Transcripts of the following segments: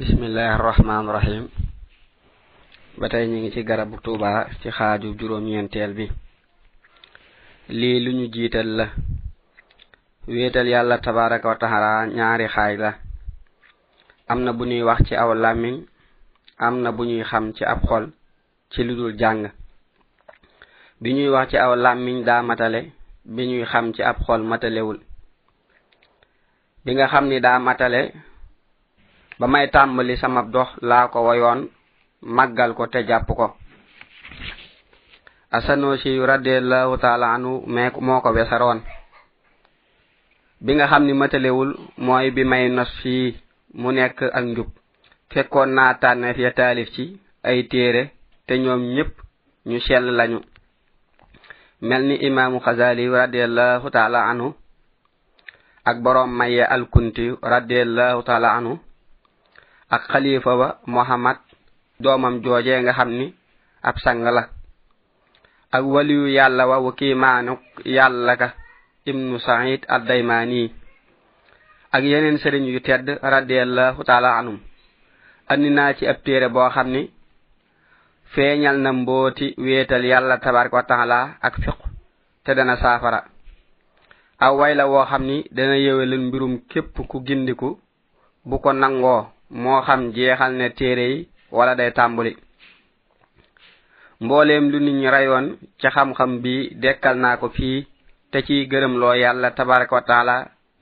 bismillahi arrahman rahim ba tey ñu ngi ci garabu tuuba ci xaaju juróom-ñeenteel bi. Lii lu ñu jiital la. Wéetal yàlla tabaraka wa taala ñaari xaaj la. Am na bu ñuy wax ci aw làmmiñ am na bu ñuy xam ci ab xol ci lu dul jàng. Bi ñuy wax ci aw làmmiñ daa matale bi ñuy xam ci ab xol matalewul. Bi nga xam ni daa matale ba may tàmbali sama dox laa ko wayoon màggal ko te jàpp ko. Asanosi radiallahu taala anu mee moo ko wesaroon. Bi nga xam ni matalewul mooy bi may nos fii mu nekk ak njub. Fekkoon naa tànneef ya taalif ci ay téere te ñoom ñépp ñu sell lañu. Mel ni imaamu xazali radiallahu taala anu ak boroom maye alkunti radiallahu taala anu ak xalifa ba muhammad doomam joojee nga xam ni ab sang la. Ak waliyu yàlla wa wa kiimaanuk yàlla ka ibnu said addaymaani. Ak yeneen sëriñ yu tedd radiallahu taala anum andi naa ci ab téere boo xam ni feeñal na mbooti wéetal yàlla tabaraka wa taala ak fiq te dana saafara. Aw way la woo xam ni dana yëwelal mbirum képp ku gindiku bu ko nangoo. moo xam jeexal ne téere yi wala day tàmbuli. Mbooleem lu nit ñi rayoon ca xam-xam bi dekkal naa ko fii te ci gërëm loo yàlla tabaraka wa taala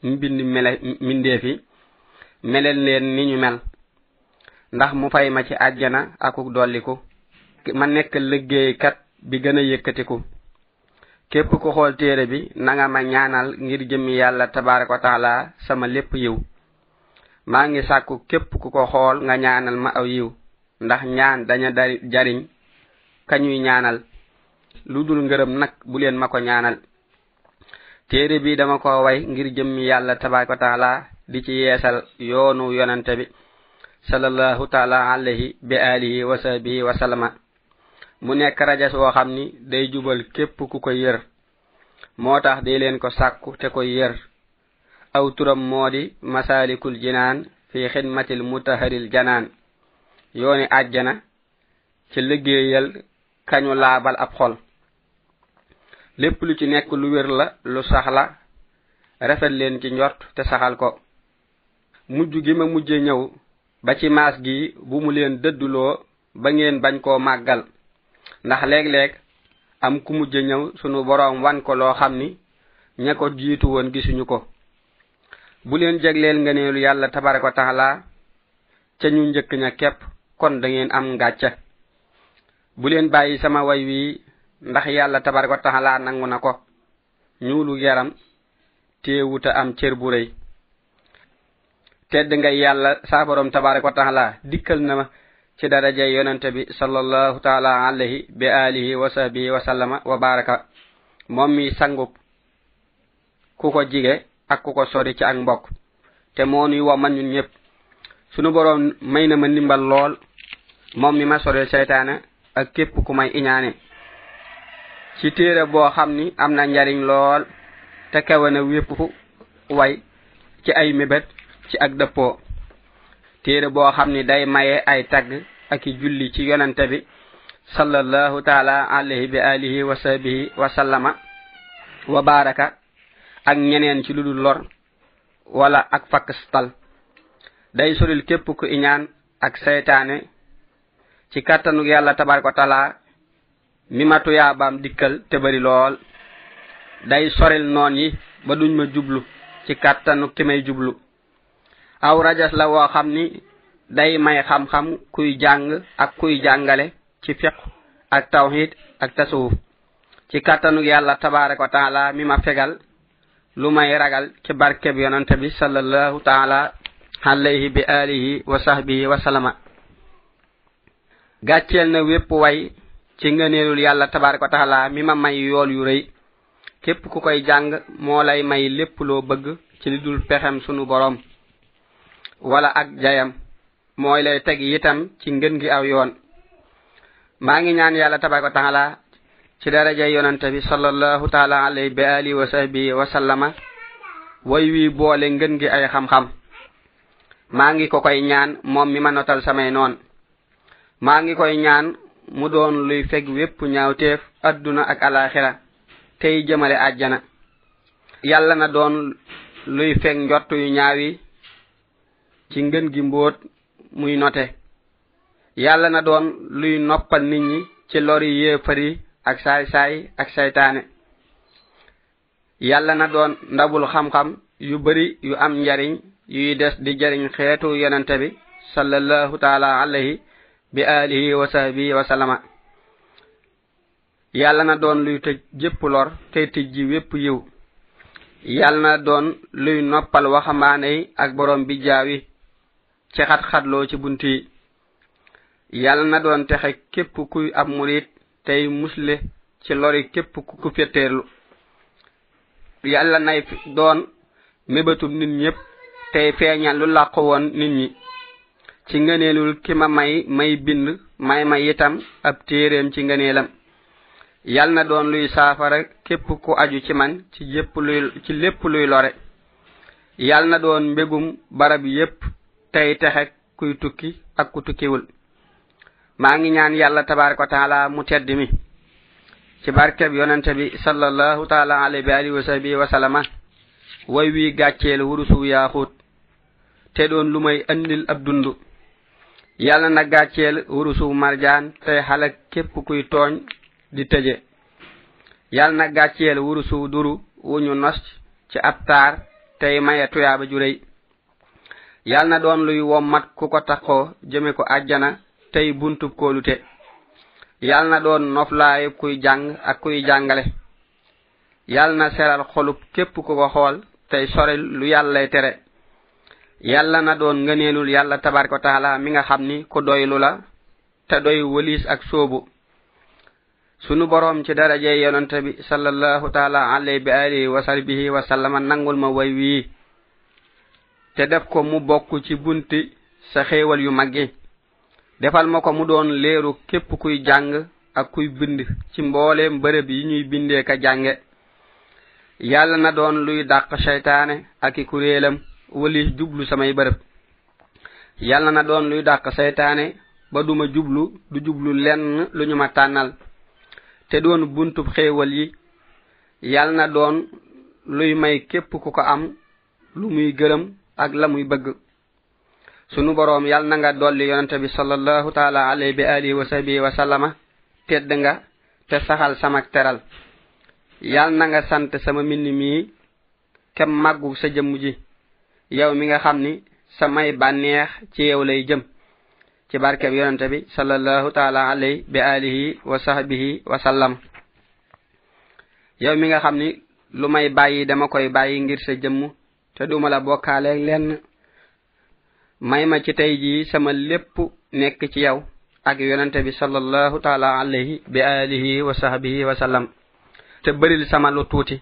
mbind mele mbindeefi melel leen ni ñu mel. Ndax mu fay ma ci àjjana akuk dolliku. Ma nekk liggéeykat bi gën a yëkkatiku. Képp ku xool téere bi nanga ma ñaanal ngir jëmmi yàlla tabaraka wa taala sama lépp yiw. maa ngi sàkku képp ku ko xool nga ñaanal ma aw yiw ndax ñaan daña jariñ kañuy ñaanal. Lu dul ngërëm nag bu leen ma ko ñaanal. Téere bi dama ko way ngir jëmmi yàlla tabaraka taala di ci yeesal yoonu yonante bi sallallahu taala alayhi bi alihi wa sahbihi wa sallama. Mu nekk rajas woo xam ni day jubal képp ku ko yër. Moo tax day leen ko sàkku te ko yër. aw turam moo di masaalikul jinaan fi xidmatil mutaharil janaan. Yooni àjjana ci liggéeyal kañu laabal ab xol. Lépp lu ci nekk lu wér la lu saxla rafet leen ci njort te saxal ko. Mujj gi ma mujje ñëw ba ci maas gi bu mu leen dëdduloo ba ngeen bañ koo màggal. Ndax léeg-léeg am ku mujje ñëw sunu boroom wan ko loo xam ni ña ko jiitu woon gisuñu ko. bu leen jegleel ngeneelu yàlla tabaraka wa taala ca ñu njëkk ña képp kon da ngeen am ngàcca bu leen bàyyi sama way wi ndax yàlla tabaraka wa taala nangu na ko. Ñuulu yaram teewuta am cër bu rëy. Tedd nga yàlla saa borom tabaraka wa taala dikkal na ma ci daraja yonante bi sallallahu taala alayhi bi alihi wa sahbihi wa sallama wa baraka. Moom mi sangub ku ko jige ak ku ko sori ci ak mbokk. Te moo nuy wa man ñun ñëpp. Sunu borom may na ma ndimbal lool. Moom mi ma soril seytaane ak képp ku may iñaane. Ci téere boo xam ni am na njariñ lool te kawe na wépp way ci ay mébét ci ak dëppoo. Téere boo xam ni day maye ay tagg ak i julli ci yonante bi sallallahu taala alayhi bi alihi wa sahbihi wa sallama wa baraka ak ñeneen ci ludul lor wala ak fakkastal day soril képp ku iñaan ak seytaane ci kàttanug yàlla tabaraka taala mi ma tuyaabaam dikkal te bari lool. Day soril noon yi ba duñ ma jublu ci kàttanug ki may jublu. Aw rajas la woo xam ni day may xam-xam kuy jàng ak kuy jàngale ci fiq ak tawhid ak tasawuf. Ci kàttanug yàlla tabaraka taala mi ma fegal lu may ragal ci barkeb yonante bi sallallahu taala alayhi bi alihi wa sahbihi wa salama gàcceel na wépp way ci ngëneelul yàlla tabaraka wa taala mi ma may yool yu rëy. Képp ku koy jàng moo lay may lépp loo bëgg ci li dul pexem sunu borom wala ak jayam mooy lay teg itam ci ngën gi aw yoon. Maa ngi ñaan yàlla tabaraka wa taala ci daraja yonante bi sallallahu taala alayhi bi alihi wa sahbihi wa sallama way wi boole ngën gi ay xam-xam. Maa ngi ko koy ñaan moom mi ma notal samay noon. Maa ngi koy ñaan mu doon luy feg wépp ñaawteef adduna ak alaxira tey jëmale àjjana. Yàlla na doon luy feg njott yu ñaaw yi ci ngën gi mbóot muy note. Yàlla na doon luy noppal nit ñi ci lori yéefar yi ak saay-saay ak saytaane yàlla na doon ndabul xam-xam yu bari yu am njariñ yuy des di jariñ xeetu yonente bi sallallahu taala alayhi bi alihi wa sahbihi wa sallama. Yàlla na doon luy tëj jépp lor tey tëj ji wépp yiw. Yàlla na doon luy noppal waxambaane yi ak borom bi jaawi ci xat-xatloo ci bunt yi. Yàlla na doon texe képp kuy ab murit tey musle ci lori képp ku fetteerlu yàlla nay doon mébatum nit ñépp tey feeñal lu làqu woon nit ñi. Ci ngëneelul ki ma may may bind may ma itam ab téeréem ci ngëneelam. Yàlla na doon luy saafara képp ku aju ci man ci jépp luy ci lépp luy lore. Yàlla na doon mbégum barab yépp tey texe kuy tukki ak ku tukkiwul. maa ngi ñaan yàlla tabaraka wa taala mu tedd mi. Ci barkeb yonente bi sallallahu taala alayhi bi alihi wa sahbihi wa sallama way wii gàcceel wurusu yaaxuut te doon lu may andil ab dund. Yàlla na gàcceel wurusu marjaan tey xalak képp kuy tooñ di tëje. Yàlla na gàcceel wurusu duru wuñu nos ci ab taar tey maye tuyaaba ju réy yàlla na doon luy wommat ku ko taxoo jëme ko àjjana tey buntub koolute yal na doon noflaayu kuy jàng ak kuy jàngale. Yal na seral xolub képp ku ko xool tey sore lu yàllay tere. Yàlla na doon ngëneelul yàlla tabaraka wa taala mi nga xam ni ku doylu la te doy wëliis ak soobu sunu boroom ci daraje yonante bi sallallahu taala alayhi bi alihi wa sahbihi wa sallama nangul ma way wii. Te def ko mu bokk ci bunti sa xéewal yu maggi defal ma ko mu doon leeru képp kuy jàng ak kuy bind ci mbooleem bërëb yi ñuy bindee ka jànge. Yàlla na doon luy dàq seytaane ak i kuréelam wali jublu samay bërëb. Yàlla na doon luy dàq seytaane ba duma jublu du jublu lenn lu ñu ma tànnal. Te doon buntub xéewal yi yàlla na doon luy may képp ku ko am lu muy gërëm ak la muy bëgg. sunu boroom yal na nga dolli yonente bi sallallahu taala alayhi bi alihi wa sahbihi wa sallama tedd nga te saxal samak teral. Yal na nga sant sama mbind mii kem màggu sa jëmm ji. Yow mi nga xam ni samay bànneex ci yow lay jëm. Ci barkeb yonente bi sallallahu taala alayhi bi alihi wa sahbihi wa sallam. Yow mi nga xam ni lu may bàyyi dama koy bàyyi ngir sa jëmm te duma la bokkaale lenn. may ma ci tey jii sama lépp nekk ci yow ak yonente bi sallallahu taala alayhi bi alihi wa sahbihi wa sallam. Te bëril sama lu tuuti.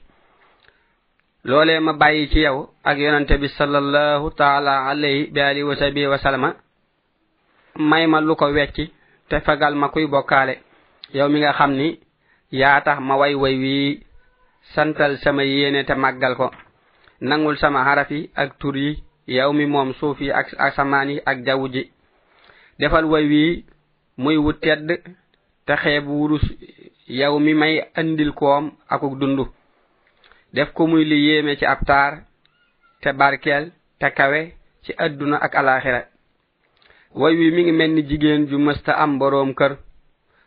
Loolee ma bàyyi ci yow ak yonente bi sallallahu taala alayhi bi alihi wa sahbihi wa sallama may ma lu ko wecci te fegal ma kuy bokkaale. Yow mi nga xam ni yaa tax ma way way wii santal sama yéene te màggal ko. Nangul sama xaraf yi ak tur yi yow mi moom suuf yi ak asamaan yi ak jaww ji. Defal way wii muy wu tedd te xeeb wurus yow mi may andil koom akuk dund def ko muy li yéeme ci ab taar te barkeel te kawe ci adduna ak alaxira way wi mi ngi mel ni jigéen ju mësta am boroom kër.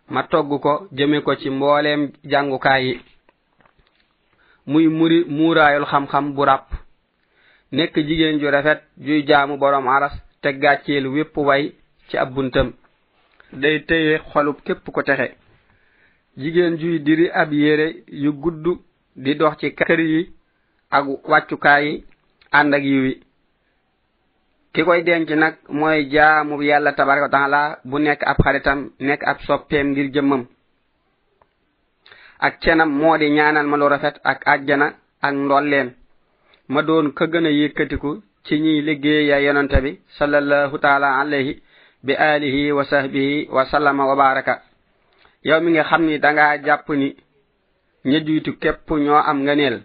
Ma togg ko jëme ko ci mbooleem jàngukaay yi. Muy muri muuraayul xam-xam bu ràpp. nekk jigéen ju rafet juy jaamu borom aras te gàcceel wépp way ci ab buntam. Day téye xolub képp ko texe. Jigéen juy diri ab yére yu gudd di dox ci kër yi ak wàccukaay yi ànd ak yiw yi. Ki koy denc nag mooy jaamu yàlla tabaraka wa taala bu nekk ab xaritam nekk ab soppeem ngir jëmmam. Ak cenam moo di ñaanal ma lu rafet ak àjjana ak ndolleen ma doon ka madon kagana yekkati ko ciñi liggeeya yonante bi sallallahu taala alayhi bi alihi wa sahbihi wa sallama wa baraka. Yow mi nga xam ni danga jàpp ni ña jiitu képp ñoo am nganeel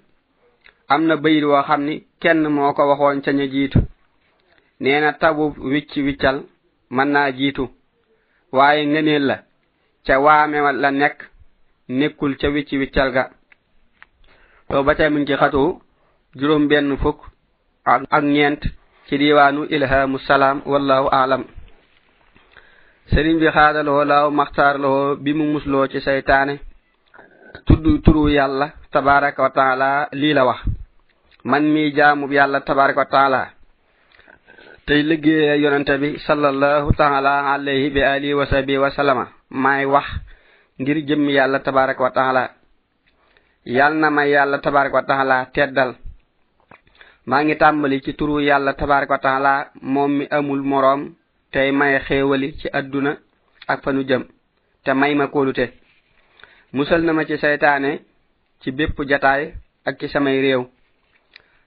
am na bayit woo xam ni kenn moo ko waxoon ca ña jiitu. Nee na tabu wicc wiccal mën naa jiitu. Waaye ngeneel la ca waame la nekk nekkul ca wicc wiccal ga. To ba tey mun ci xatu juróom benn fukk ak ñeent ci diwaanu ilhamu salaam wallahu aalam sëriñ bi xaadaloo laaw maxtaarloo bi mu musloo ci seytaane. Tudd turu yàlla tabaraka wa taala lii la wax. Man mi jaamub yàlla tabaraka wa taala. Tey liggéeye yonente bi sallallahu taala alayhi bi alihi wa sahbihi wa sallama. Maay wax ngir jëmm yàlla tabaraka wa taala. Yàll na may yàlla tabaraka wa taala teddal. maa ngi tàmbali ci turu yàlla tabaraka wa taala moom mi amul moroom tey may xéewali ci adduna ak fanu jëm te may ma kóolute. Musal na ma ci saytaane ci bépp jataay ak ci samay réew.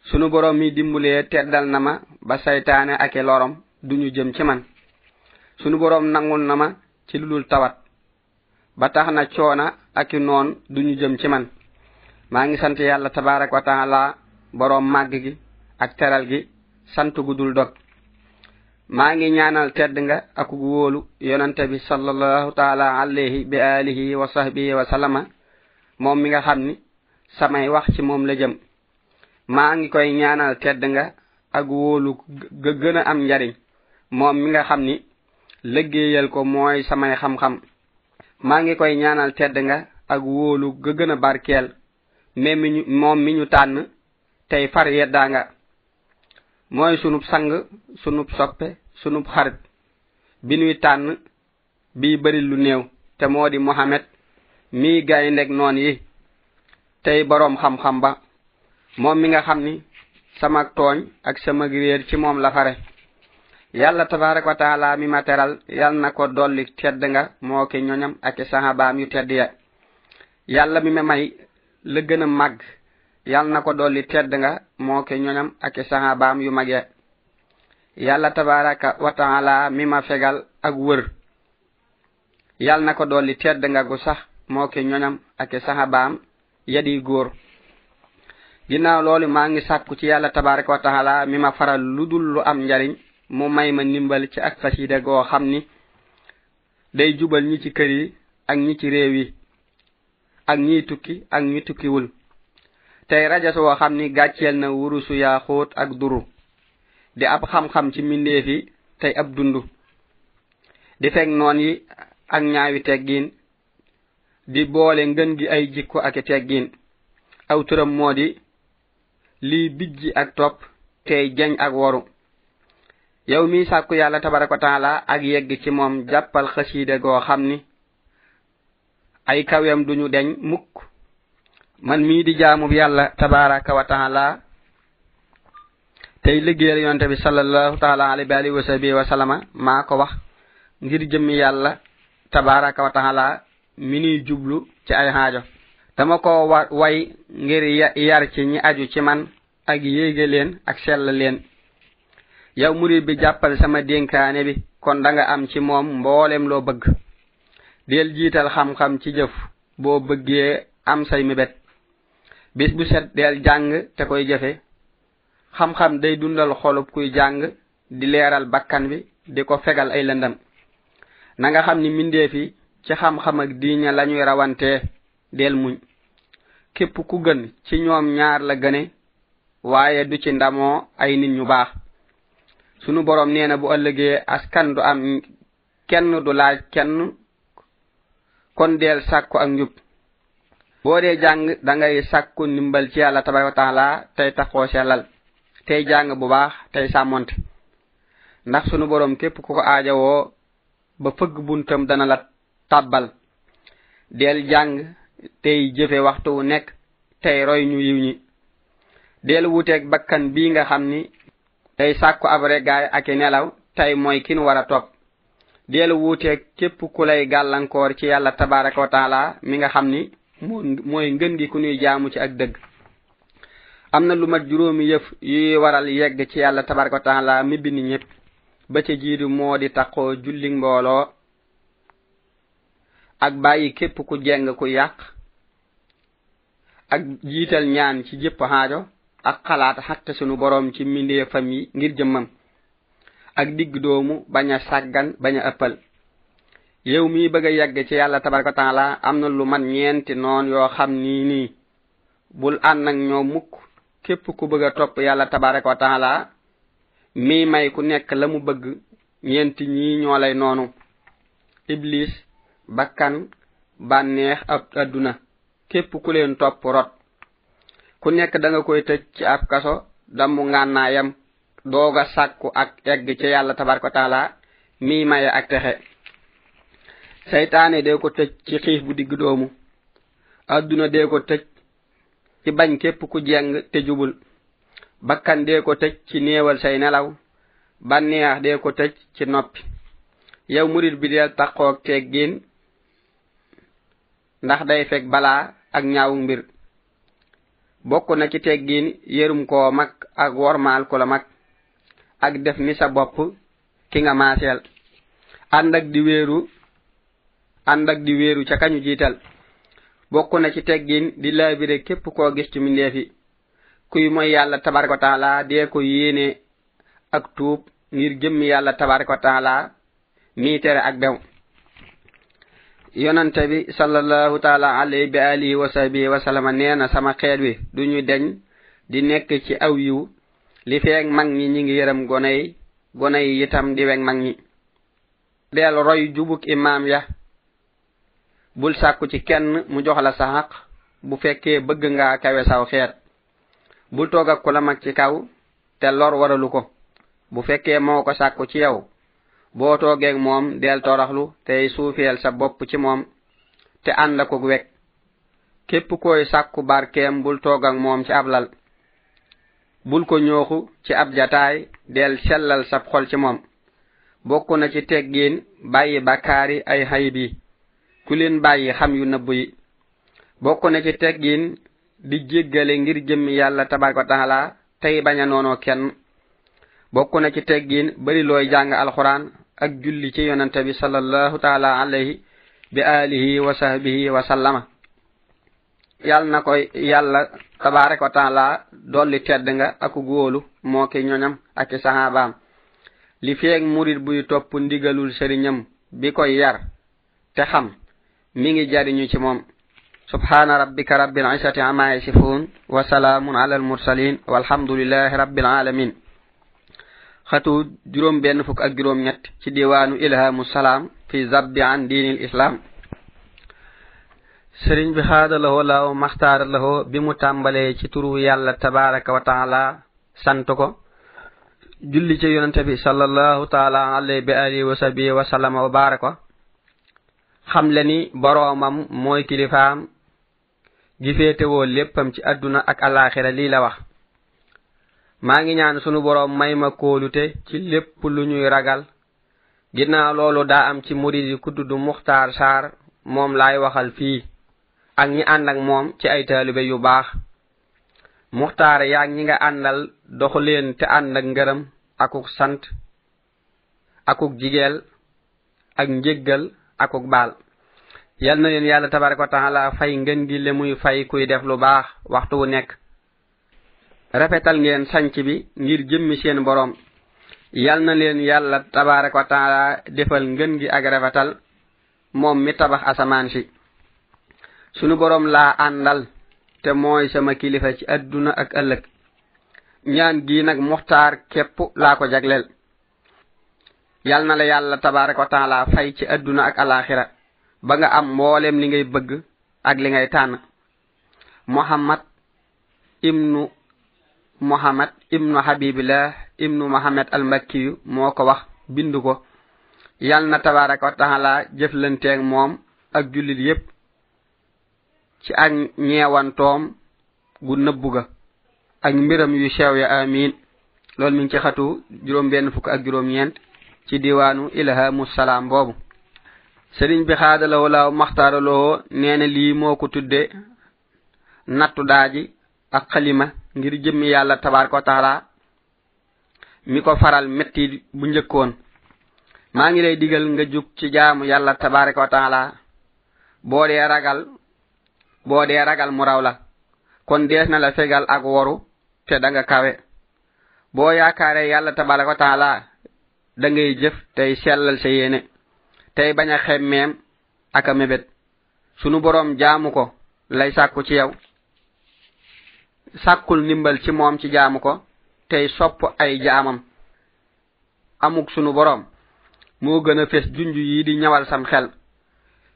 Sunu borom mi dimbulee teddal na ma ba saytaane ak i lorom duñu jëm ci man. Sunu borom nangul na ma ci lulul tawat. Ba tax na coona ak i noon duñu jëm ci man. Maa ngi sant yàlla tabaraka wa taala boroom màgg gi ak teral gi santugu dul dog. Maa ngi ñaanal tedd nga akugu wóolu yonante bi sallallahu taala alayhi bi alihi wa sahbihi wa sallama moom mi nga xam ni samay wax ci moom la jëm. Maa ngi koy ñaanal tedd nga ak wóolu gën a am njariñ moom mi nga xam ni lëggéeyal ko mooy samay xam-xam. Maa ngi koy ñaanal tedd nga ak wóolu ga gën a barkeel mais mi ñu moom mi ñu tànn tey far yeddaa nga. mooy sunub sang sunub soppe sunub xarit. Bi nuy tànn bi bari lu néew te moo di mohamed mii gayndeg noon yi. Tey boroom xam-xam ba moom mi nga xam ni sama tooñ ak sama réer ci moom la fare. Yàlla tabaraka wa taala mi ma teral yal na ko dolli tedd nga moo ki ñoñam ak sahabaam yu tedd ya. Yàlla mi ma may la gën a màgg. yal na ko dolli tedd nga moo ke ñoñam ak sahabaam yu mag ya. Yàlla tabaraka wa taala mi ma fegal ak wër. Yal na ko dolli tedd nga gu sax moo ke ñoñam ak sahabaam yadi góor. Ginnaaw loolu maa ngi sàkku ci yàlla tabaraka wa taala mi ma faral lu dul lu am njariñ mu may ma ndimbal ci ak fasida goo xam ni day jubal ñi ci kër yi ak ñi ci réew yi ak ñiy tukki ak ñi tukkiwul. tey rajo soo xam ni gàcceel na wurusu yaa xóot ak duru. Di ab xam-xam ci mbindeef yi tey ab dund di feg noon yi ak ñaawi teggiin. Di boole ngën gi ay jikko ak teggiin. Aw turam moo di lii bijji ak topp tey jañ ak woru. Yow mi sàkku yàlla tabaraka wa taala ak yegg ci moom jàppal xasiide goo xam ni ay kawem duñu deñ mukk. man mii di jaamub yàlla tabaraka wa taala tey liggéeyal yonte bi sallallahu taala alayhi wa alihi wa sahbihi wa sallama maa ko wax ngir jëmmi yàlla tabaraka wa taala mi nuy jublu ci ay haajo. Dama ko wa way ngir yar ci ñi aju ci man ak yéege leen ak sell leen. Yow murid bi jàppal sama dénkaane bi kon da nga am ci moom mboolem loo bëgg. Del jiital xam-xam ci jëf boo bëggee am say mébét. bis bu set del jàng te koy jëfe xam-xam day dundal xolub kuy jàng di leeral bakkan bi di ko fegal ay lëndam. Na nga xam ni mbindeef fi ci xam-xam ak diiña lañuy rawantee del muñ. Képp ku gën ci ñoom ñaar la gëne waaye du ci ndamoo ay nit ñu baax. Sunu borom nee na bu ëllëgee askan du am kenn du laaj kenn kon del sàkku ak njub. boo dee jàng da ngay sàkku ndimbal ci yàlla tabaraka taala tey taxoo sellal tey jàng bu baax tey sàmmonte ndax sunu borom képp ku ko aajawoo ba fëgg buntam dana la tàbbal. Del jàng tey jëfe waxtu wu nekk tey roy ñu yiw ñi. Del wuteeg bakkan bii nga xam ni tey sàkku ab regaay ak nelaw tey mooy kin war a topp. Del wuuteeg képp ku lay gàllankoor ci yàlla tabaraka wa taala mi nga xam ni mooy ngën gi ku nuy jaamu ci ak dëgg. Am na lu mat juróomi yëf yuy waral yegg ci yàlla tabaraka taala mi bind ñëpp ba ca jiitu moo di taqoo julli mbooloo ak bàyyi képp ku jeng ku yàq ak jiital ñaan ci jëpp xaajo ak xalaat xàq sunu boroom ci mindee fam yi ngir jëmmam ak digg doomu bañ a sàggan bañ a ëppal. yow mii bëgg a yegg ci yàlla tabaraka taala am na lu man ñeenti noon yoo xam nii nii. Bul ànd ak ñoo mukk. Képp ku bëgg a topp yàlla tabaraka taala mii may ku nekk la mu bëgg ñeenti ñii ñoo lay noonu. Iblis bakkan bànneex ab adduna képp ku leen topp rot. Ku nekk da nga koy tëj ci ab kaso damu ngànnaayam dooga sàkku ak egg ci yàlla tabaraka taala mii maye ak texe. seytaane dee ko tëj ci xiif bu digg doomu. Àdduna dee ko tëj ci bañ képp ku jeng te jubul. Bakkan dee ko tëj ci néewal say nelaw. Bànneex dee ko tëj ci noppi. Yow murit bi deel taqoog teggin ndax day fekk balaa ak ñaawu mbir. Bokk na ci teggin yërum koo mag ak wormaal ko la mag ak def ni sa bopp ki nga maaseel. Ànd ak di wéeru andak di wéeru ca kañu jiital. Bokk na ci teggin di laabire képp koo gis ci mindeefi kuy mooy yàlla tabaraka wa taala dee ko yéene ak tuub ngir jëmm yàlla tabaraka wa taala mii tere ak bew. Yonante bi sallallahu taala alayhi bi alihi wa sahbihi wa sallama neena sama xeet wi duñu deñ di nekk ci aw yiw li feeg mag ñi ñi ngi yërëm gone yi gone yi itam di weg mag ñi. Del roy jubuk imam ya bul sàkku ci kenn mu jox la sa xaq bu fekkee bëgg nga kawe saw xeet. Bul toog ak ku la mag ci kaw te lor waralu ko. Bu fekkee moo ko sàkku ci yow boo toogeeg moom del toraxlu tey suufeel sa bopp ci moom te ànd ko weg képp koy sàkku barkeem bul toog ak moom ci ab lal. Bul ko ñooxu ci ab jataay del sellal sab xol ci moom. Bokk na ci teggiin bàyyi bakkaari ay xayib yi ku leen bàyyi xam yu nëbb yi. Bokk na ci teggin di jéggale ngir jëmmi yàlla tabaraka taala tey bañ a noonoo kenn. Bokk na ci teggin bari looy jàng alxuraan ak julli ci yonante bi sallallahu taala alayhi bi alihi wa sahbihi wa sallama. Yal na ko yàlla tabaraka wa taala dolli tedd nga ak góolu moo ki ñoñam ak sahabaam li feeg murit buy topp ndigalul sëriñam bi koy yar te xam mi ngi jariñu ci moom subhana rabbika rabbil isati ama yasifun wa salaamun ala almursalin walhamdulillahi rabbil alamin xatu juróom benn fukk ak juróom ñett ci diwaanu ilhamu salaam fi zabbi an diinil islam sëriñ bi xaadalahoo laaw maxtaaralahoo bi mu tàmbalee ci turu yàlla tabaraka wa taala sant ko julli ci yonante bi sallallahu taala alayhi bi alihi wa sahbihi wa sallama wa baraka xamle ni boroomam mooy kilifaam gi féetewoo léppam ci àdduna ak alaxira lii la wax. Maa ngi ñaan sunu boroom may ma kóolute ci lépp lu ñuy ragal. Ginnaaw loolu daa am ci murid yi ku tudd muxtaar saar moom laay waxal fii ak ñi ànd ak moom ci ay taalibe yu baax. Muxtaar yaag ñi nga àndal doxu leen te ànd ak ngërëm akuk sant akuk jigeel ak njéggal akuk baal. Yal na leen yàlla tabaraka wa taala fay ngeen gi le muy fay kuy def lu baax waxtu wu nekk. Rafetal ngeen sanc bi ngir jëmmi seen boroom. Yal na leen yàlla tabaraka wa taala defal ngeen gi ak rafetal moom mi tabax asamaan si. Sunu boroom laa àndal te mooy sama kilifa ci àdduna ak ëllëg. Ñaan gi nag muxtaar képp laa ko jagleel. yal na la yàlla tabaraka wa taala fay ci adduna ak alaxira ba nga am mboolem li ngay bëgg ak li ngay tànn. Muhammad ibnu muhammad ibnu habibillah ibnu muhammad al makkiyu moo ko wax bind ko. Yal na tabaraka wa taala jëflanteeg moom ak jullit yépp ci ak ñeewantoom gu nëbbu ga ak mbiram yu sew ya amin loolu mi ngi ci xatu juróom benn fukk ak juróom ñeent ci diwaanu ilhamu salaam boobu. Sëriñ bi xaadalawoo laaw maxtaaraloo nee na lii moo ko tudde nattu daaji ak xalima ngir jëmmi yàlla tabaaraka wa taala mi ko faral metti bu njëkkoon. Maa ngi lay digal nga jug ci jaamu yàlla tabaraka wa taala. Boo dee ragal boo dee ragal mu raw la. Kon dees na la fegal ak woru te da nga kawe. Boo yaakaare yàlla tabaraka wa taala da ngay jëf tey sellal sa yéene tey bañ a xemmeem ak a mébét. Sunu boroom jaamu ko lay sàkku ci yow. Sàkkul ndimbal ci moom ci jaamu ko tey sopp ay jaamam. Amuk sunu boroom moo gën a fes junj yi di ñawal sam xel.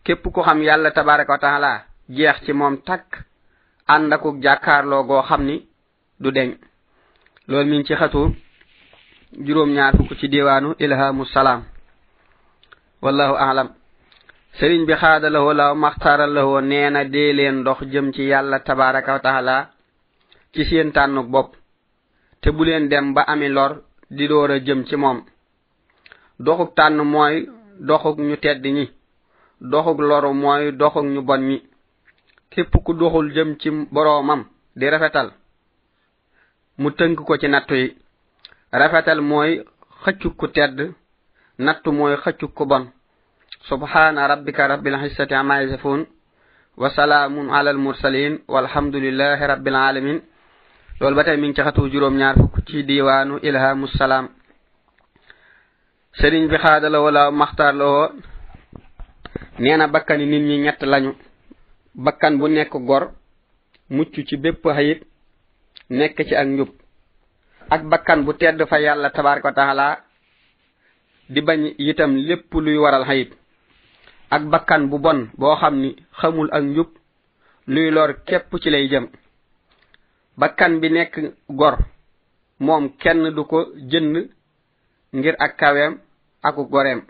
Képp ku xam yàlla tabaraka wa taala jeex ci moom takk ànd akuk jàkkaarloo goo xam ni du deñ. Loolu mi ci xatuur. juróom ñaar fukk ci diwaanu ilhamu salaam. Wallahu aalam sëriñ bi xaada lahoo law maxtaara lahoo nee na dee leen dox jëm ci yàlla tabaraka wa taala ci seen tànnuk bopp. Te bu leen dem ba ami lor di door a jëm ci moom. Doxuk tànn mooy doxuk ñu tedd ñi. Doxuk loru mooy doxuk ñu bon ñi. Képp ku doxul jëm ci boroomam di rafetal mu tënk ko ci nattu yi. rafetal mooy xëccu ku tedd nattu mooy xëccu ku bon. Subhana rabbika rabbil izzati amma yasifun wa salaamun ala al mursalin walhamdulillahi rabbil alamin loolu ba tey mi ngi ci xatu juróom ñaar fukk ci diiwaanu ilhamu salaam. Sëriñ bi xaadala wala maxtaar la woo. Nee na bakkani nit ñi ñett lañu. Bakkan bu nekk gor mucc ci bépp hayit nekk ci ak njub. ak bakkan bu tedd fa yàlla tabaraka wa taala di bañ itam lépp luy waral xayib ak bakkan bu bon boo xam ni xamul ak njub luy lor képp ci lay jëm. Bakkan bi nekk gor moom kenn du ko jënd ngir ak kaweem aku goreem.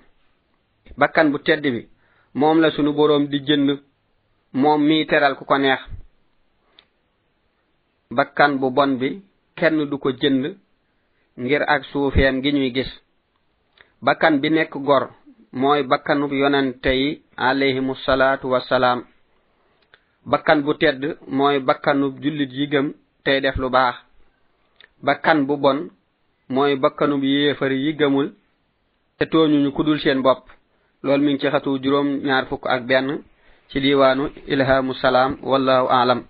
Bakkan bu tedd bi moom la sunu boroom di jënd moom mii teral ku ko neex. Bakkan bu bon bi kenn du ko jënd ngir ak suufeem gi ñuy gis. Bakkan bi nekk gor mooy bakkanub yonente yi alayhimu salaatu wasalaam bakkan bu tedd mooy bakkanub jullit yi gëm tey def lu baax. Bakkan bu bon mooy bakkanub yéefar yi gëmul te tooñuñu ku dul seen bopp. Loolu mi ngi ci xatu juróom ñaar fukk ak benn ci diiwaanu ilhamu salaam wallahu aalam